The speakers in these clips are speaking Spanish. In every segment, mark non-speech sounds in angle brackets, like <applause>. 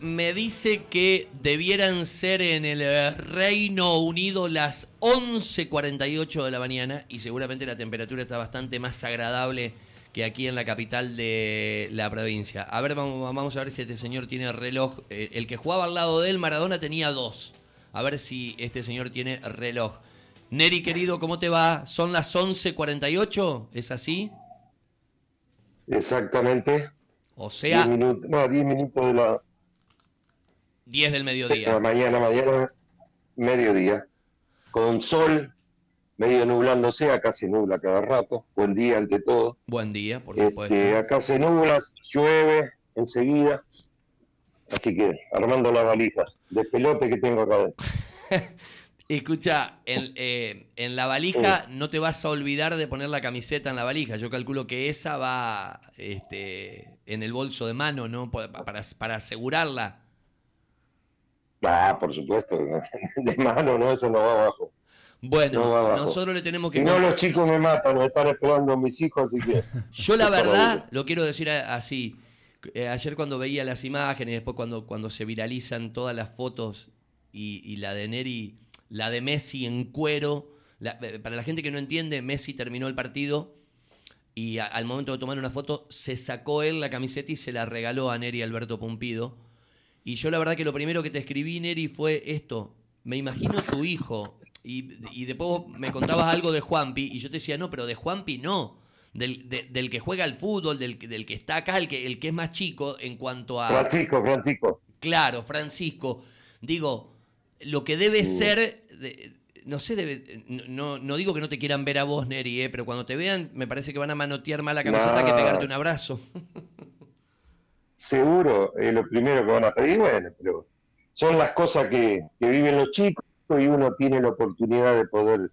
me dice que debieran ser en el Reino Unido las 11.48 de la mañana y seguramente la temperatura está bastante más agradable que aquí en la capital de la provincia. A ver, vamos, vamos a ver si este señor tiene reloj. Eh, el que jugaba al lado de él, Maradona, tenía dos. A ver si este señor tiene reloj. Neri, querido, ¿cómo te va? ¿Son las 11.48? ¿Es así? Exactamente. O sea... 10 minutos, no, 10 minutos de la... 10 del de mediodía. la mañana, mañana, mediodía. Con sol, medio nublándose, acá se nubla cada rato. Buen día ante todo. Buen día, por supuesto. Este, acá se nubla, llueve enseguida. Así que armando las valijas de pelote que tengo acá adentro. <laughs> Escucha, en, eh, en la valija no te vas a olvidar de poner la camiseta en la valija. Yo calculo que esa va este, en el bolso de mano, ¿no? Pa- Para, para asegurarla. Ah, por supuesto, <laughs> de mano, no, eso no va abajo. Bueno, No va abajo. nosotros le tenemos que... Si no, los chicos me matan, me están esperando mis hijos, así que... <laughs> Yo la verdad, lo quiero decir así. Eh, ayer cuando veía las imágenes, después cuando, cuando se viralizan todas las fotos y, y la de Neri, la de Messi en cuero, la- eh, para la gente que no entiende, Messi terminó el partido y a- al momento de tomar una foto se sacó él la camiseta y se la regaló a Neri Alberto Pumpido. Y yo la verdad que lo primero que te escribí, Neri, fue esto. Me imagino tu hijo. Y, y después vos me contabas algo de Juanpi y yo te decía, no, pero de Juanpi no. Del, de- del que juega al fútbol, del, que- del que está acá, el que, el que es más chico en cuanto a... Francisco, Francisco. Claro, Francisco. Digo, lo que debe Sí. ser, de- no sé, debe- no, no digo que no te quieran ver a vos, Neri, eh, pero cuando te vean me parece que van a manotear más la camiseta que pegarte un abrazo. <laughs> Seguro, es lo primero que van a pedir, bueno, pero son las cosas que, que viven los chicos y uno tiene la oportunidad de poder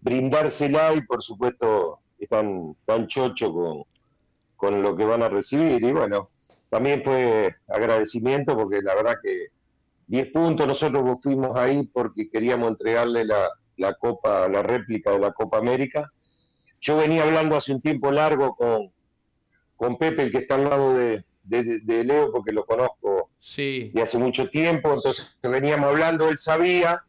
brindársela y por supuesto están tan chocho con, con lo que van a recibir y bueno, también fue agradecimiento porque la verdad que 10 puntos nosotros fuimos ahí porque queríamos entregarle la, la Copa, la réplica de la Copa América. Yo venía hablando hace un tiempo largo con, con Pepe, el que está al lado de, de- de Leo, porque lo conozco Sí. y hace mucho tiempo, entonces veníamos hablando, él sabía,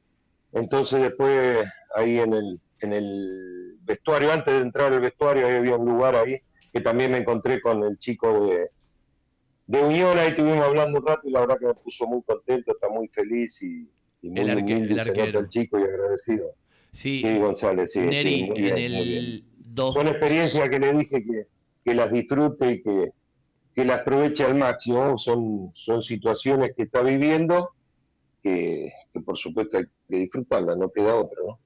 entonces después ahí en el, en el vestuario, antes de entrar al vestuario, ahí había un lugar ahí, que también me encontré con el chico de, de Unión, ahí estuvimos hablando un rato y la verdad que me puso muy contento, está muy feliz y, y muy El arque- humilde el arquero. el chico y agradecido. Sí, Sí, González, sí, sí, Neri, muy bien, en muy bien el dos- son experiencias que le dije que, que las disfrute y que, que las aproveche al máximo. Son, son situaciones que está viviendo que, que por supuesto hay que disfrutarlas, no queda otra. ¿no?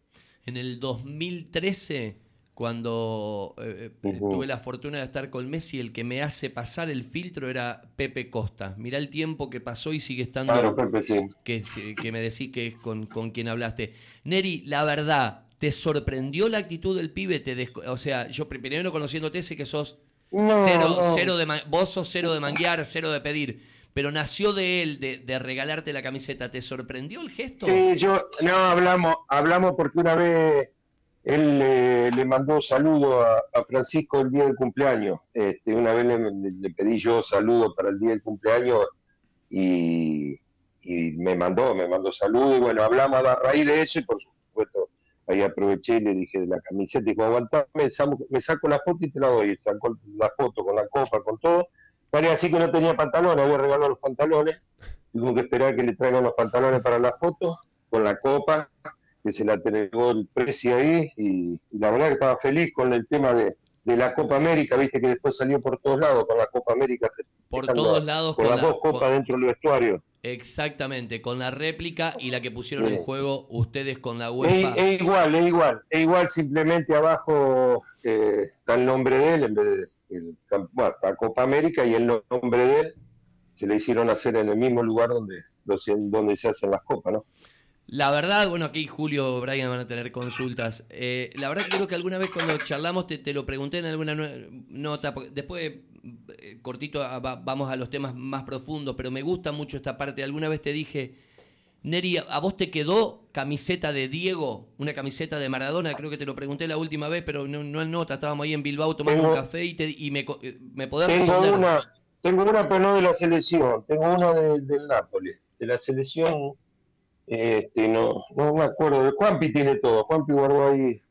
En el 2013, cuando eh, eh, tuve la fortuna de estar con Messi, el que me hace pasar el filtro era Pepe Costa. Mirá el tiempo que pasó y sigue estando, Claro, Pepe, sí. que, que me decís que es con, con quien hablaste. Neri, la verdad, ¿te sorprendió la actitud del pibe? Te o sea, yo pri- primero conociéndote sé que sos No, cero, no. cero de vos sos cero de manguear, cero de pedir. Pero nació de él, de, de regalarte la camiseta. ¿Te sorprendió el gesto? Sí, yo, no, hablamos, hablamos porque una vez él le, le mandó saludo a, a Francisco el día del cumpleaños. Este, una vez le, le pedí yo saludo para el día del cumpleaños y, y me mandó, me mandó saludo y bueno, hablamos a raíz de eso y por supuesto ahí aproveché y le dije de la camiseta y dijo, aguantame, me saco la foto y te la doy. Sacó la foto con la copa, con todo. Vale, así que no tenía pantalones, había regalado los pantalones. Tuve que esperar que le traigan los pantalones para la foto, con la copa, que se la entregó el precio ahí, y, y la verdad que estaba feliz con el tema de, de la Copa América, viste que después salió por todos lados con la Copa América. Por todos lados Con con las la- dos copas con- dentro del vestuario. Exactamente, con la réplica y la que pusieron en juego ustedes con la UEFA. es igual, es igual, es igual, simplemente abajo eh, está el nombre de él, en vez de el, bueno, está Copa América y el nombre de él se le hicieron hacer en el mismo lugar donde, donde se hacen las copas, ¿no? La verdad, bueno, aquí Julio Brian van a tener consultas. Eh, la verdad que creo que alguna vez cuando charlamos te, te lo pregunté en alguna nota, porque después cortito ah, va- vamos a los temas más profundos, pero me gusta mucho esta parte. Alguna vez te dije, Neri, ¿a vos te quedó camiseta de Diego? Una camiseta de Maradona, creo que te lo pregunté la última vez, pero no, no nota, estábamos ahí en Bilbao tomando Tengo- un café y, te, y me, eh, me podés Tengo responder. una, tengo una, pero no de la selección, tengo una del Nápoles, de la selección, este, no, no me acuerdo, Juanpi tiene todo, Juanpi guardó ahí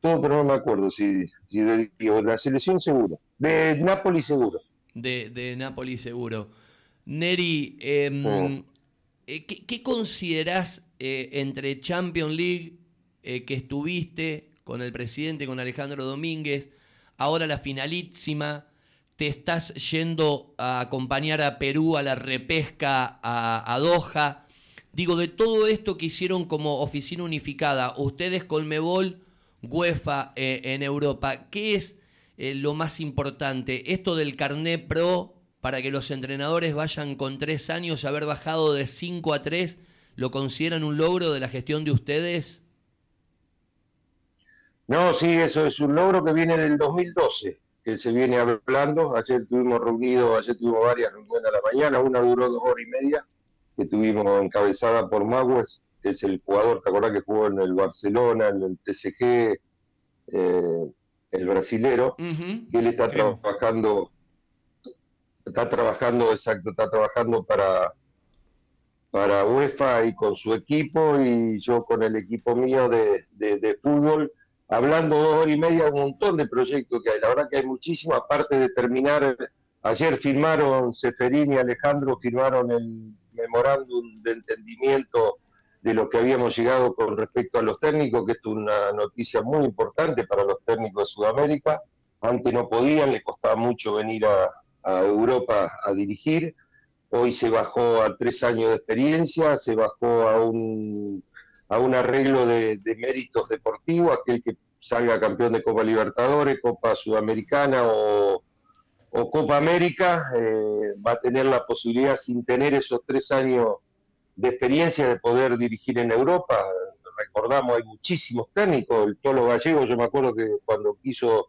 todo, pero no me acuerdo si, si de, la selección seguro, de Nápoles seguro. De, de Nápoles seguro. Neri, em, eh, ¿qué, ¿qué, considerás eh, entre Champions League, eh, que estuviste con el presidente, con Alejandro Domínguez, ahora la finalísima, te estás yendo a acompañar a Perú a la repesca a, Doha. Digo, de todo esto que hicieron como oficina unificada, ustedes Colmebol, UEFA eh, en Europa, ¿qué es eh, lo más importante? Esto del carnet pro para que los entrenadores vayan con tres años, haber bajado de cinco a tres, ¿lo consideran un logro de la gestión de ustedes? No, sí, eso es un logro que viene del 2012 que se viene hablando. Ayer tuvimos reunido, ayer tuvimos varias reuniones a la mañana, una duró dos horas y media, que tuvimos encabezada por Magues, es el jugador, ¿te acuerdas que jugó en el Barcelona, en el TCG, eh, el brasilero, que él está trabajando, está trabajando, exacto, está trabajando para para UEFA y con su equipo y yo con el equipo mío de, de fútbol hablando dos horas y media un montón de proyectos que hay. La verdad que hay muchísimo, aparte de terminar, ayer firmaron, Seferín y Alejandro firmaron el memorándum de entendimiento de lo que habíamos llegado con respecto a los técnicos, que es una noticia muy importante para los técnicos de Sudamérica. Antes no podían, les costaba mucho venir a, Europa a dirigir. Hoy se bajó a tres años de experiencia, se bajó a un a un arreglo de, méritos deportivos, aquel que salga campeón de Copa Libertadores, Copa Sudamericana o, Copa América, eh, va a tener la posibilidad, sin tener esos tres años de experiencia, de poder dirigir en Europa. Recordamos, hay muchísimos técnicos, el Tolo Gallego, yo me acuerdo que cuando quiso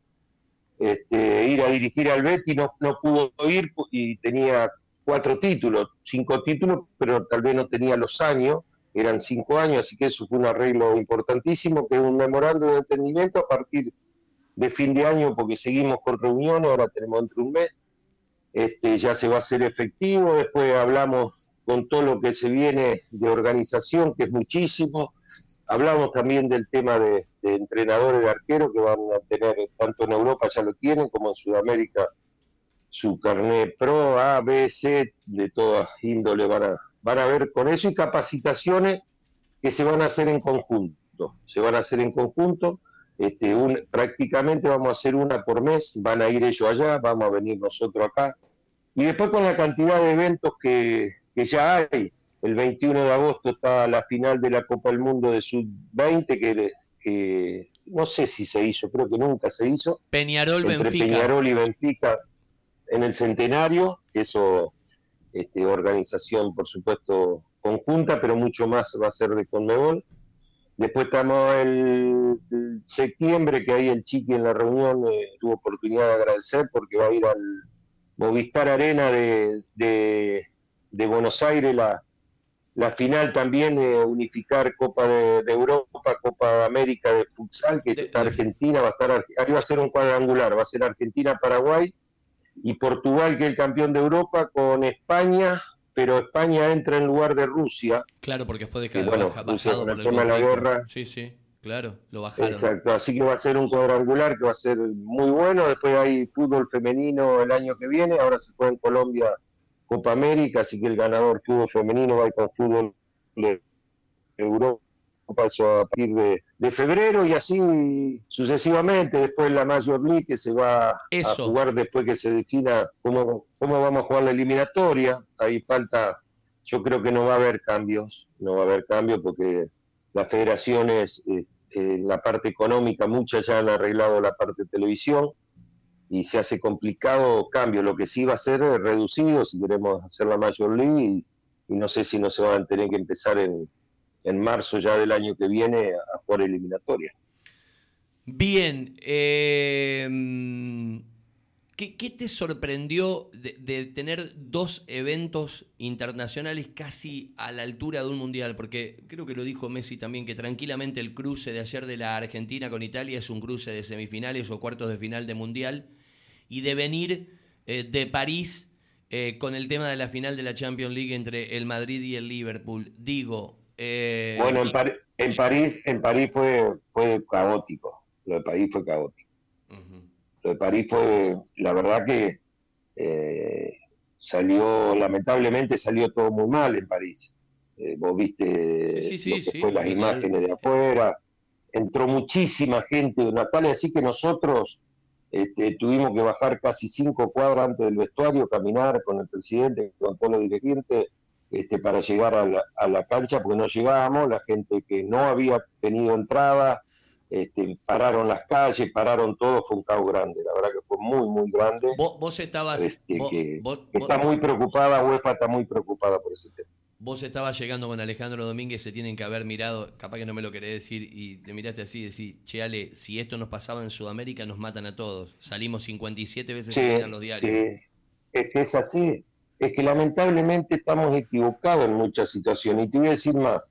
este, ir a dirigir al Betty no, no pudo ir y tenía cuatro títulos, cinco títulos, pero tal vez no tenía los años eran cinco años, así que eso fue un arreglo importantísimo, que es un memorando de entendimiento a partir de fin de año, porque seguimos con reuniones, ahora tenemos entre un mes, este, ya se va a hacer efectivo, después hablamos con todo lo que se viene de organización, que es muchísimo, hablamos también del tema de, entrenadores de arqueros, que van a tener, tanto en Europa ya lo tienen, como en Sudamérica, su carnet pro, A, B, C, de todas índole van a van a ver con eso y capacitaciones que se van a hacer en conjunto. Se van a hacer en conjunto, este, prácticamente vamos a hacer una por mes, van a ir ellos allá, vamos a venir nosotros acá. Y después con la cantidad de eventos que, ya hay, el 21 de agosto está la final de la Copa del Mundo de Sub-20, que, no sé si se hizo, creo que nunca se hizo. Peñarol, Benfica. Peñarol y Benfica en el centenario, eso este, organización, por supuesto, conjunta, pero mucho más va a ser de Conmebol. Después estamos el, septiembre, que ahí el Chiqui en la reunión eh, tuvo oportunidad de agradecer porque va a ir al Movistar Arena de, de, Buenos Aires, la, la final también de unificar Copa de, Europa, Copa de América de futsal, que está Argentina, va a estar, ahí va a ser un cuadrangular, va a ser Argentina-Paraguay y Portugal, que es el campeón de Europa, con España, pero España entra en lugar de Rusia. Claro, porque fue de bueno, bajado por el la guerra. Sí, sí, claro, lo bajaron. Exacto, así que va a ser un cuadrangular que va a ser muy bueno. Después hay fútbol femenino el año que viene, ahora se juega en Colombia Copa América, así que el ganador fútbol femenino va a ir con fútbol de Europa pasó a partir de, febrero y así sucesivamente. Después la Major League que se va a jugar después que se defina cómo, cómo vamos a jugar la eliminatoria. Ahí falta, yo creo que no va a haber cambios, no va a haber cambios porque las federaciones, eh, en la parte económica, muchas ya han arreglado la parte de televisión y se hace complicado cambio. Lo que sí va a ser es reducido si queremos hacer la Major League y no sé si no se van a tener que empezar en en marzo ya del año que viene a jugar eliminatoria. Bien, eh, ¿qué, te sorprendió de, tener dos eventos internacionales casi a la altura de un mundial? Porque creo que lo dijo Messi también, que tranquilamente el cruce de ayer de la Argentina con Italia es un cruce de semifinales o cuartos de final de mundial, y de venir eh, de París eh, con el tema de la final de la Champions League entre el Madrid y el Liverpool. Digo. Eh, bueno, en, en, París, en París fue, fue caótico. Lo de París fue caótico. Lo de París fue, la verdad que eh, salió, lamentablemente salió todo muy mal en París. vos viste las imágenes de afuera. Entró muchísima gente, Natalia, así que nosotros este, tuvimos que bajar casi cinco cuadras antes del vestuario, caminar con el presidente, con todos los dirigentes, este, para llegar a la, a la, cancha, porque no llegábamos, la gente que no había tenido entrada, este, pararon las calles, pararon todo, fue un caos grande, la verdad que fue muy, muy grande. Vos, estabas... Este, está muy preocupada, UEFA está muy preocupada por ese tema. Vos estabas llegando con Alejandro Domínguez, se tienen que haber mirado, capaz que no me lo querés decir, y te miraste así y decís, che Ale, si esto nos pasaba en Sudamérica nos matan a todos. Salimos 57 veces en los diarios. Sí. Es que es así, es que lamentablemente estamos equivocados en muchas situaciones. Y te voy a decir más,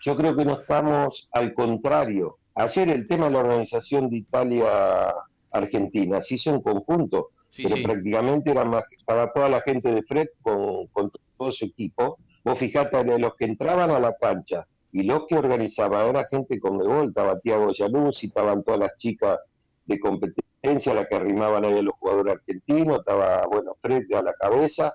yo creo que no estamos al contrario. Ayer el tema de la organización de Italia-Argentina se hizo en conjunto, pero prácticamente era más para toda la gente de Fred con, con todo su equipo Vos fijate de los que entraban a la cancha y los que organizaban, era gente con gol, estaba Tiago Yanuz y estaban todas las chicas de competencia, las que arrimaban ahí a los jugadores argentinos, estaba, bueno, Fred a la cabeza.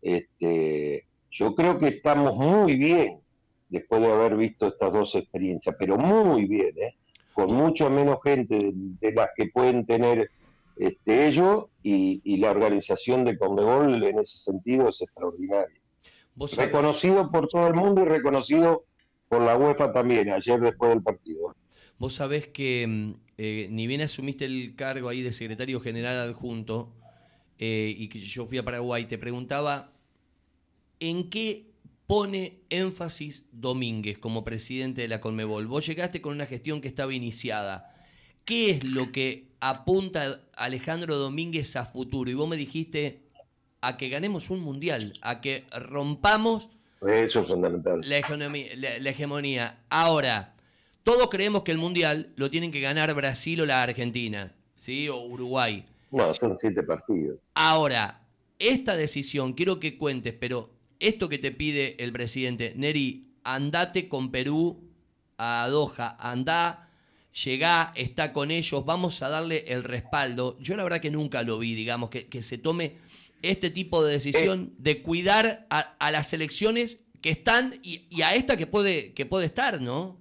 Este, yo creo que estamos muy bien después de haber visto estas dos experiencias, pero muy bien, ¿eh? con mucho menos gente de, las que pueden tener este, ellos y, y la organización de Conmebol en ese sentido es extraordinaria reconocido por todo el mundo y reconocido por la UEFA también, ayer después del partido. Vos sabés que mm, eh, ni bien asumiste el cargo ahí de secretario general adjunto eh, y que yo fui a Paraguay, te preguntaba en qué pone énfasis Domínguez como presidente de la Colmebol. Vos llegaste con una gestión que estaba iniciada. ¿Qué es lo que apunta Alejandro Domínguez a futuro? Y vos me dijiste a que ganemos un mundial, a que rompamos Eso es fundamental. La, hegemonía, Ahora, todos creemos que el mundial lo tienen que ganar Brasil o la Argentina, ¿sí? O Uruguay. No, son siete partidos. Ahora, esta decisión, quiero que cuentes, pero esto que te pide el presidente, Neri, andate con Perú a Doha, andá, llegá, está con ellos, vamos a darle el respaldo. Yo la verdad que nunca lo vi, digamos, que, que se tome este tipo de decisión eh. de cuidar a, las elecciones que están y, a esta que puede, que puede estar, ¿no?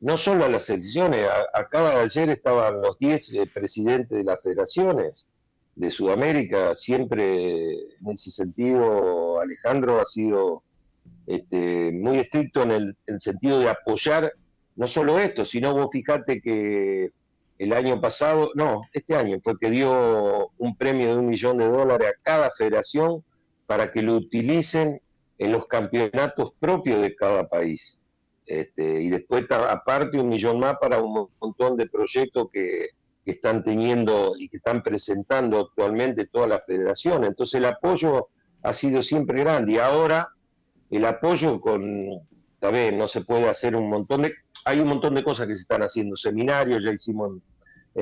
No solo a las elecciones, acaba de ayer estaban los 10 eh, presidentes de las federaciones de Sudamérica, siempre en ese sentido Alejandro ha sido este, muy estricto en el, en el sentido de apoyar no solo esto, sino vos fijate que el año pasado, no, este año fue que dio un premio de un millón de dólares a cada federación para que lo utilicen en los campeonatos propios de cada país. Este, y después, aparte, un millón más para un montón de proyectos que, están teniendo y que están presentando actualmente todas las federaciones. Entonces, el apoyo ha sido siempre grande. Y ahora, el apoyo con. También no se puede hacer un montón de. Hay un montón de cosas que se están haciendo, seminarios, ya hicimos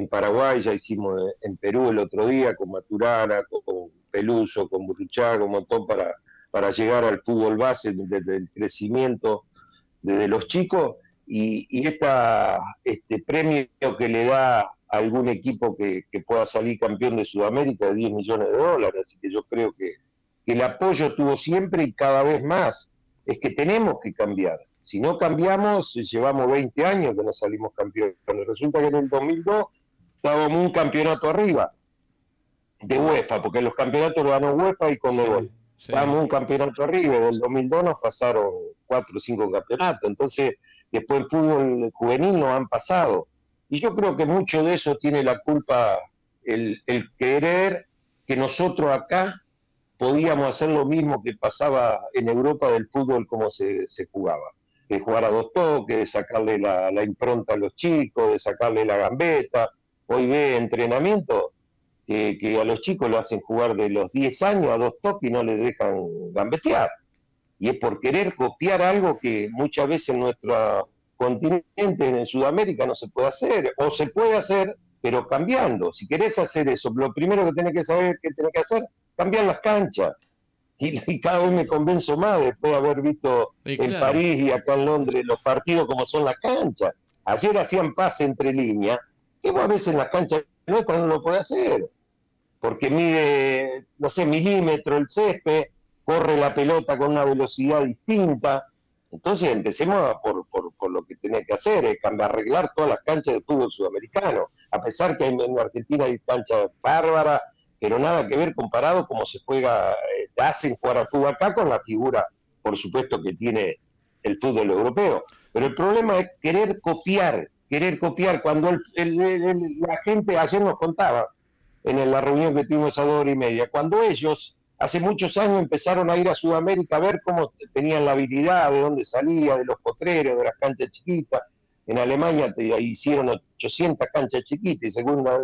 Paraguay, ya hicimos en Perú el otro día con Maturana, con, Peluso, con Burruchaga, un montón para, para llegar al fútbol base desde el crecimiento desde los chicos y, y esta, este premio que le da algún equipo que, pueda salir campeón de Sudamérica de 10 millones de dólares, así que yo creo que, que el apoyo tuvo siempre y cada vez más. Es que tenemos que cambiar. Si no cambiamos, llevamos 20 años que no salimos campeones. Resulta que en el 2002 estábamos un campeonato arriba de UEFA, porque los campeonatos lo ganó UEFA y con Sí, Estábamos un campeonato arriba, del 2002 nos pasaron cuatro o cinco campeonatos, entonces después el fútbol juvenil nos han pasado. Y yo creo que mucho de eso tiene la culpa el, el querer que nosotros acá podíamos hacer lo mismo que pasaba en Europa del fútbol como se, se jugaba. De jugar a dos toques, de sacarle la, la impronta a los chicos, de sacarle la gambeta, hoy ve entrenamiento que, a los chicos lo hacen jugar de los 10 años a dos toques y no les dejan gambetear. Y es por querer copiar algo que muchas veces en nuestro continente, en Sudamérica, no se puede hacer, o se puede hacer, pero cambiando. Si querés hacer eso, lo primero que tenés que saber que tenés que hacer, cambiar las canchas. Y, cada vez me convenzo más después de haber visto en París y acá en Londres los partidos como son las canchas. Ayer hacían pase entre líneas, que a veces en las canchas no no lo puede hacer, porque mide, no sé, milímetro el césped, corre la pelota con una velocidad distinta. Entonces empecemos por, por, lo que tiene que hacer, es arreglar todas las canchas de fútbol sudamericano, a pesar que en Argentina hay canchas bárbaras, pero nada que ver comparado como se juega, eh, hacen jugar al fútbol acá con la figura, por supuesto, que tiene el fútbol europeo. Pero el problema es querer copiar, querer copiar. Cuando la gente, ayer nos contaba, en la reunión que tuvimos a dos horas y media, cuando ellos hace muchos años empezaron a ir a Sudamérica a ver cómo tenían la habilidad, de dónde salía, de los potreros, de las canchas chiquitas, en Alemania te, hicieron 800 canchas chiquitas y segunda,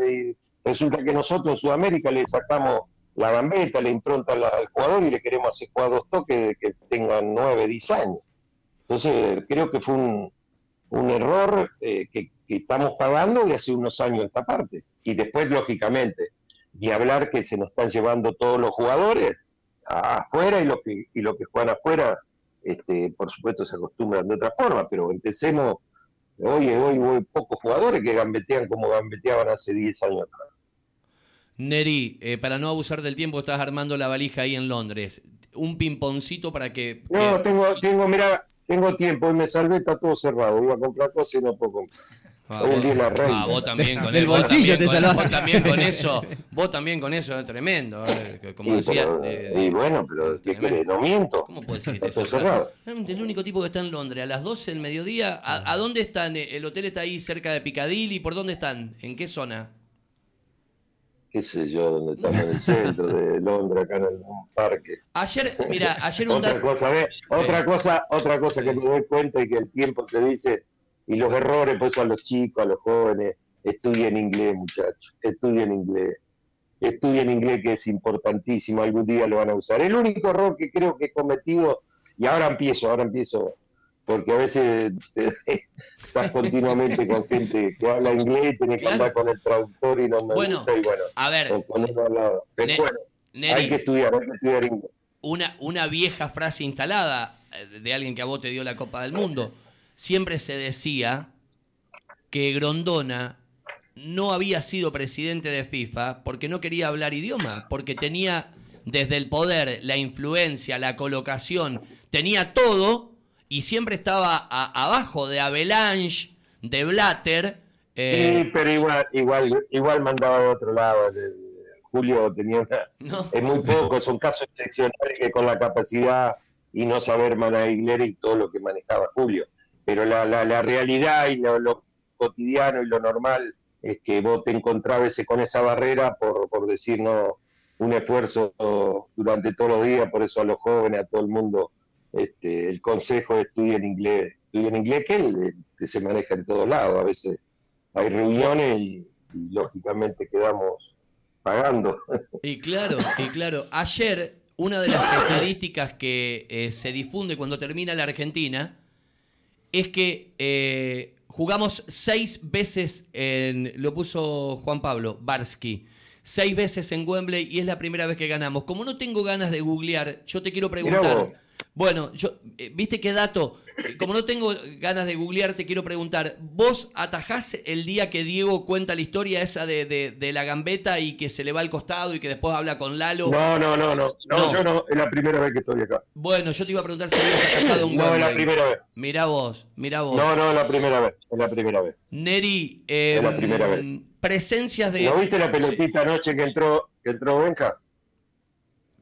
resulta que nosotros en Sudamérica le sacamos la gambeta, le impronta al jugador y le queremos hacer jugar dos toques que tengan 9, 10 años. Entonces creo que fue un, un error eh, que, estamos pagando de hace unos años esta parte. Y después, lógicamente, y hablar que se nos están llevando todos los jugadores afuera y lo que, y lo que juegan afuera, este, por supuesto, se acostumbran de otra forma, pero empecemos Hoy, hoy hay pocos jugadores que gambetean como gambeteaban hace 10 años atrás. Neri, eh, para no abusar del tiempo, estás armando la valija ahí en Londres. Un pimponcito para que. No, tengo, tengo, mira, tengo tiempo y me salvé, está todo cerrado. Iba a comprar cosas y no puedo comprar. Ah, vos, también con el bolsillo te salvaste. Vos también con eso, vos también con eso es tremendo. Eh, como decía. y bueno, pero ¿qué No miento. ¿Cómo puede ser que cerrado? El único tipo que está en Londres a las 12 del mediodía. ¿A, dónde están? ¿El hotel está ahí cerca de Piccadilly? ¿Por dónde están? ¿En qué zona? Qué sé yo, dónde estamos en el centro de <laughs> Londres, acá en el parque. Ayer, mira, ayer un otra cosa, otra cosa, otra cosa que me doy cuenta y que el tiempo te dice y los errores, pues a los chicos, a los jóvenes, estudien inglés, muchachos, estudien inglés. Estudien inglés que es importantísimo, algún día lo van a usar. El único error que creo que he cometido, y ahora empiezo, ahora empiezo, porque a veces <laughs> estás continuamente con gente que habla inglés y tienes que andar con el traductor y no me bueno, gusta y bueno, a ver, hay que estudiar, hay que estudiar inglés. Una, una vieja frase instalada eh, de alguien que a vos te dio la Copa del Mundo. Siempre se decía que Grondona no había sido presidente de FIFA porque no quería hablar idioma, porque tenía desde el poder, la influencia, la colocación, tenía todo y siempre estaba abajo de Avalanche, de Blatter. Eh, sí, pero igual, igual, igual mandaba de otro lado. Julio tenía es muy poco, son casos excepcionales que con la capacidad y no saber manejar y todo lo que manejaba Julio pero la, la, realidad y lo, cotidiano y lo normal es que vos te encontrabas con esa barrera por, por decir no un esfuerzo durante todos los días, por eso a los jóvenes, a todo el mundo, este, el consejo es estudiar inglés, estudiar inglés que, se maneja en todos lados, a veces hay reuniones y, lógicamente quedamos pagando. <laughs> Y claro, y claro, ayer una de las estadísticas que eh, se difunde cuando termina la Argentina, es que eh, jugamos seis veces en. Lo puso Juan Pablo, Barsky. Seis veces en Wembley y es la primera vez que ganamos. Como no tengo ganas de googlear, yo te quiero preguntar. Bueno, yo, eh, ¿viste qué dato? como no tengo ganas de googlear, te quiero preguntar, ¿vos atajás el día que Diego cuenta la historia esa de, de, la gambeta y que se le va al costado y que después habla con Lalo? No, no, no, no, no, yo no, es la primera vez que estoy acá. Bueno, yo te iba a preguntar si habías atajado un No, es la primera vez. Mirá vos, mirá vos. No, no, es la primera vez, es la primera vez. Neri, eh, la primera vez. presencias de... ¿No viste la pelotita anoche que entró, que entró Benja?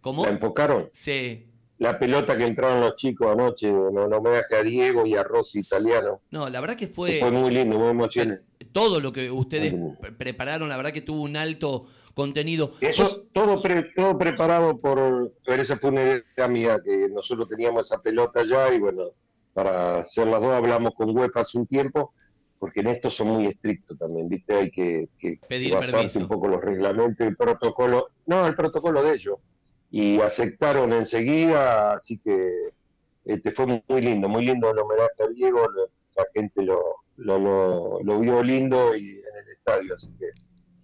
¿Cómo? ¿La enfocaron? Sí la pelota que entraron los chicos anoche, no, no me que a Diego y a Rossi italiano. No, la verdad que fue... Fue muy lindo, muy emocionante. Todo lo que ustedes prepararon, la verdad que tuvo un alto contenido. Eso, todo, todo preparado por... Esa fue una idea mía, que nosotros teníamos esa pelota ya y bueno, para hacer las dos hablamos con UEFA hace un tiempo, porque en esto son muy estrictos también, ¿viste? Hay que, que pedir permiso. un poco los reglamentos y protocolo. No, el protocolo de ellos y aceptaron enseguida, así que este fue muy lindo, muy lindo el homenaje a Diego, la gente lo, lo, lo, vio lindo y en el estadio, así que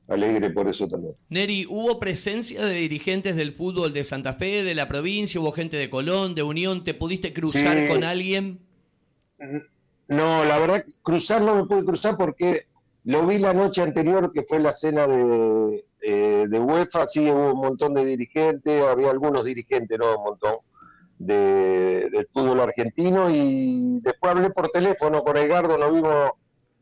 alegre por eso también. Neri, ¿hubo presencia de dirigentes del fútbol de Santa Fe, de la provincia? ¿Hubo gente de Colón, de Unión? ¿Te pudiste cruzar con alguien? No, la verdad, cruzar no me pude cruzar porque lo vi la noche anterior, que fue la cena de, eh, de UEFA, sí hubo un montón de dirigentes, había algunos dirigentes, no un montón, de, del fútbol argentino, y después hablé por teléfono con Edgardo, nos vimos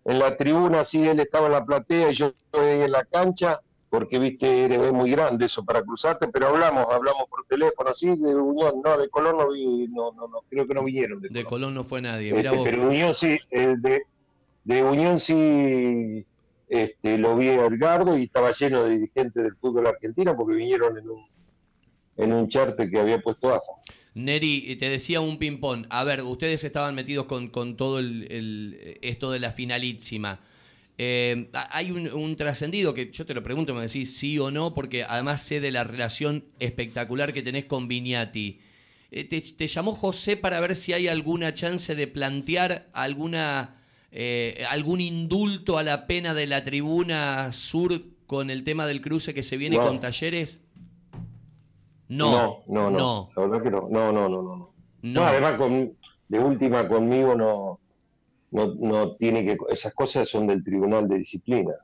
en la tribuna, sí, él estaba en la platea y yo estoy en la cancha, porque viste, es muy grande eso para cruzarte, pero hablamos, hablamos por teléfono, sí, de Unión, no, de Colón no vi, no, no, no creo que no vinieron. De, Colón. no fue nadie, este, Pero Unión sí, eh, de, de Unión sí este, lo vi a Edgardo y estaba lleno de dirigentes del fútbol argentino porque vinieron en un, en un charte que había puesto AFA. Neri, te decía un ping-pong. A ver, ustedes estaban metidos con, con todo el, esto de la finalísima. Eh, hay un, trascendido que yo te lo pregunto, me decís sí o no, porque además sé de la relación espectacular que tenés con Viñati. Eh, te, llamó José para ver si hay alguna chance de plantear alguna, eh, algún indulto a la pena de la tribuna sur con el tema del cruce que se viene con talleres? No, no, no, La verdad que no. No, no, no, no. No, además con, de última conmigo no, no, no tiene que. Esas cosas son del Tribunal de Disciplina.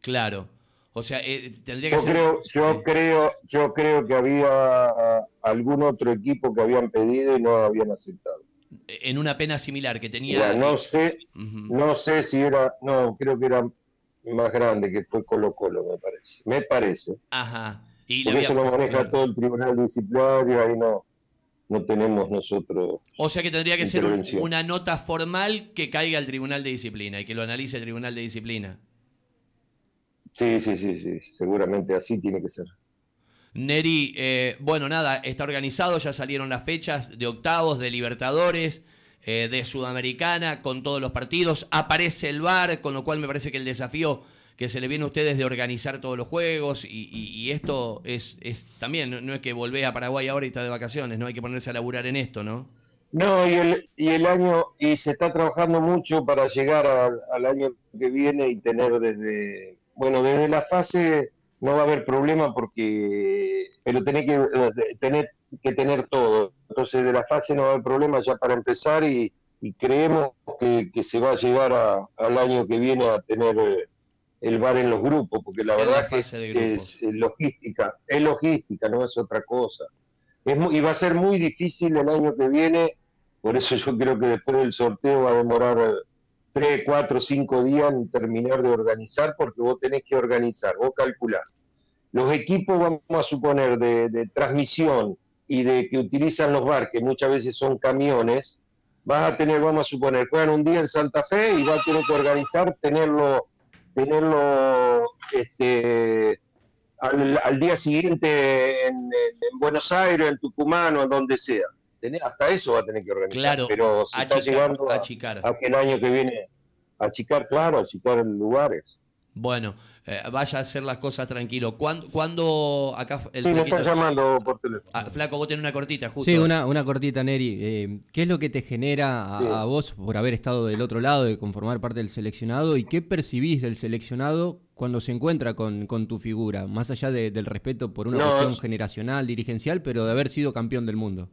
Claro. O sea, eh, tendría que yo ser... Creo, yo, creo, yo creo que había algún otro equipo que habían pedido y no habían aceptado. En una pena similar que tenía. no sé, no sé si era, no, creo que era más grande, que fue Colo Colo, me parece. Me parece. Ajá. Y Por eso lo maneja todo el tribunal disciplinario, ahí no, no tenemos nosotros. O sea que tendría que ser una nota formal que caiga al tribunal de disciplina y que lo analice el tribunal de disciplina. Sí, sí, sí, sí, seguramente así tiene que ser. Neri, eh, bueno, nada, está organizado, ya salieron las fechas de octavos, de Libertadores, eh, de Sudamericana, con todos los partidos. Aparece el VAR, con lo cual me parece que el desafío que se le viene a ustedes de organizar todos los juegos y, esto es, es también, no, es que volvés a Paraguay ahora y está de vacaciones, no hay que ponerse a laburar en esto, ¿no? No, y el, y el año, y se está trabajando mucho para llegar al año que viene y tener desde, bueno, desde la fase no va a haber problema porque, pero tenés que eh, tener que tener todo. Entonces de la fase no va a haber problema ya para empezar y, creemos que, se va a llegar al año que viene a tener eh, el bar en los grupos, porque la verdad es, es, logística, es logística, no es otra cosa. Es y va a ser muy difícil el año que viene, por eso yo creo que después del sorteo va a demorar tres, cuatro, cinco días en terminar de organizar, porque vos tenés que organizar, vos calculás. Los equipos, vamos a suponer, de, transmisión y de que utilizan los bar, que muchas veces son camiones, vas a tener, vamos a suponer, juegan un día en Santa Fe y vas a tener que organizar, tenerlo tenerlo este, al, día siguiente en, Buenos Aires, en Tucumán o en donde sea. Hasta eso va a tener que organizar. Claro, pero si está llegando a, achicar. a, el año que viene, achicar, claro, achicar lugares. Bueno, eh, vaya a hacer las cosas tranquilo. ¿Cuándo, cuándo acá el Sí, me están llamando por teléfono. Ah, flaco, vos tenés una cortita, justo. Sí, una, una cortita, Neri. Eh, ¿Qué es lo que te genera a, vos por haber estado del otro lado, de conformar parte del seleccionado? ¿Y qué percibís del seleccionado cuando se encuentra con, con tu figura? Más allá del respeto por una cuestión generacional, dirigencial, pero de haber sido campeón del mundo.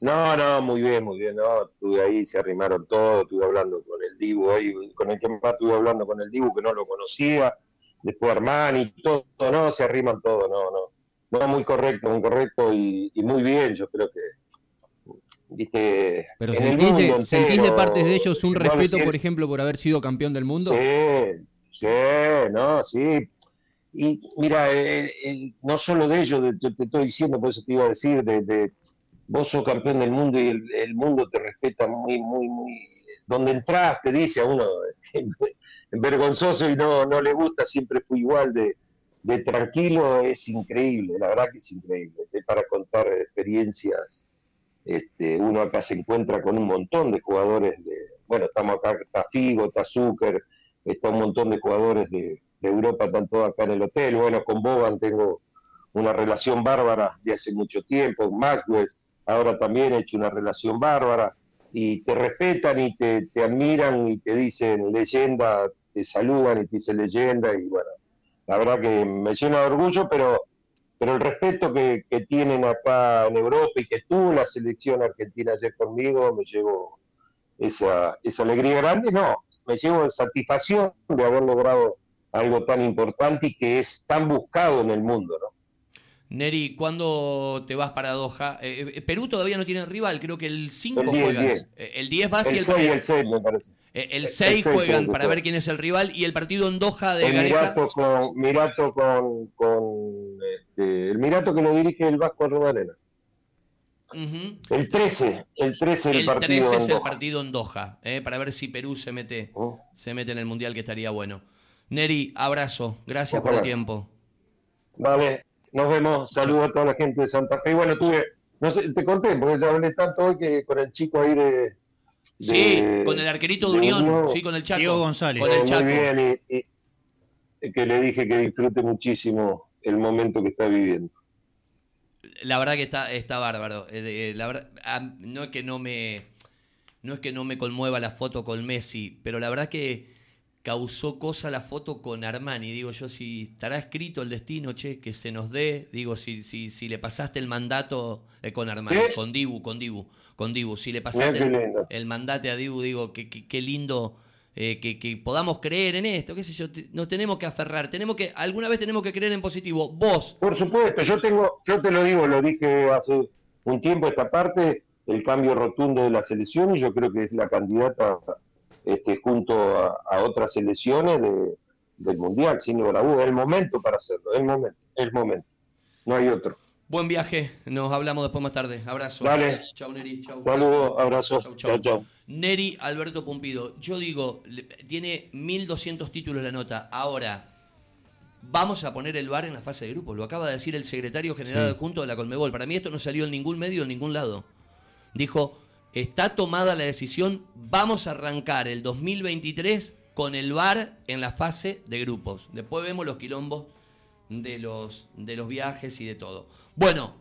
No, no, muy bien, muy bien, no, estuve ahí, se arrimaron todos, estuve hablando con el Dibu ahí, con el que más estuve hablando con el Dibu que no lo conocía, después Armani, todo, no, se arriman todos, no, no, no, muy correcto, muy correcto y, muy bien, yo creo que, viste... Pero sentís de, ¿sentís de parte de ellos un respeto, por ejemplo, por haber sido campeón del mundo? Sí, sí, no, sí, y mira, eh, eh, no solo de ellos, te, te, estoy diciendo, por eso te iba a decir, de vos sos campeón del mundo y el, mundo te respeta muy, muy, muy. Donde entras te dice a uno, <laughs> vergonzoso y no, no le gusta, siempre fue igual de, tranquilo, es increíble, la verdad que es increíble. Para contar experiencias, este, uno acá se encuentra con un montón de jugadores de, bueno, estamos acá, está Figo, está Zucker, está un montón de jugadores de, Europa, están todos acá en el hotel. Bueno, con Boban tengo una relación bárbara de hace mucho tiempo, Maxwell, ahora también he hecho una relación bárbara y te respetan y te, admiran y te dicen leyenda te saludan y te dicen leyenda y bueno, la verdad que me llena de orgullo, pero pero el respeto que, que, tienen acá en Europa y que tuvo la selección argentina ayer conmigo, me llevo esa, esa alegría grande, no, me llevo satisfacción de haber logrado algo tan importante y que es tan buscado en el mundo, ¿no? Neri, ¿cuándo te vas para Doha? Eh, eh, Perú todavía no tiene rival, creo que el 5 juega. El 10 va y el 6, el 6 me parece. El 6 juegan para ver quién es el rival y el partido en Doha de el Mirato con, Mirato con, con este, el Mirato que lo dirige el Vasco Arrubarena. El 13, el 13 el, partido 13 es el partido en Doha, eh, para ver si Perú se mete, oh. se mete en el Mundial, que estaría bueno. Neri, abrazo, gracias por el tiempo. Vale, nos vemos, saludos a toda la gente de Santa Fe. Y bueno, tuve, no sé, te conté, porque ya hablé tanto hoy que con el chico ahí de... sí, con el arquerito de, Unión, sí, con el Chaco. Diego González. Con el Chaco. Muy bien, y que le dije que disfrute muchísimo el momento que está viviendo la verdad que está, está bárbaro. Eh, la verdad, no es que no me. No es que no me conmueva la foto con Messi, pero la verdad que causó cosa la foto con Armani. Digo yo, si estará escrito el destino, che, que se nos dé. Digo, si, si, si le pasaste el mandato eh, con Armani, con Dibu, con Dibu, con Dibu. Si le pasaste el, el, mandato a Dibu, digo, qué lindo eh, que, podamos creer en esto, qué sé yo, nos tenemos que aferrar, tenemos que, alguna vez tenemos que creer en positivo. Vos. Por supuesto, yo tengo, yo te lo digo, lo dije hace un tiempo esta parte, el cambio rotundo de la selección y yo creo que es la candidata este, junto a, otras selecciones del Mundial, sin lugar a el momento para hacerlo, el momento, el momento, no hay otro. Buen viaje, nos hablamos después más tarde. Abrazo. Vale. Chau, Neri. Chau. Saludos, abrazo. Chau, chau. Neri Alberto Pumpido. Yo digo, tiene 1200 títulos la nota. Ahora, vamos a poner el bar en la fase de grupos. Lo acaba de decir el secretario general junto de la Colmebol. Para mí esto no salió en ningún medio, en ningún lado. Dijo, está tomada la decisión, vamos a arrancar el 2023 con el bar en la fase de grupos. Después vemos los quilombos de los, de los viajes y de todo. Bueno,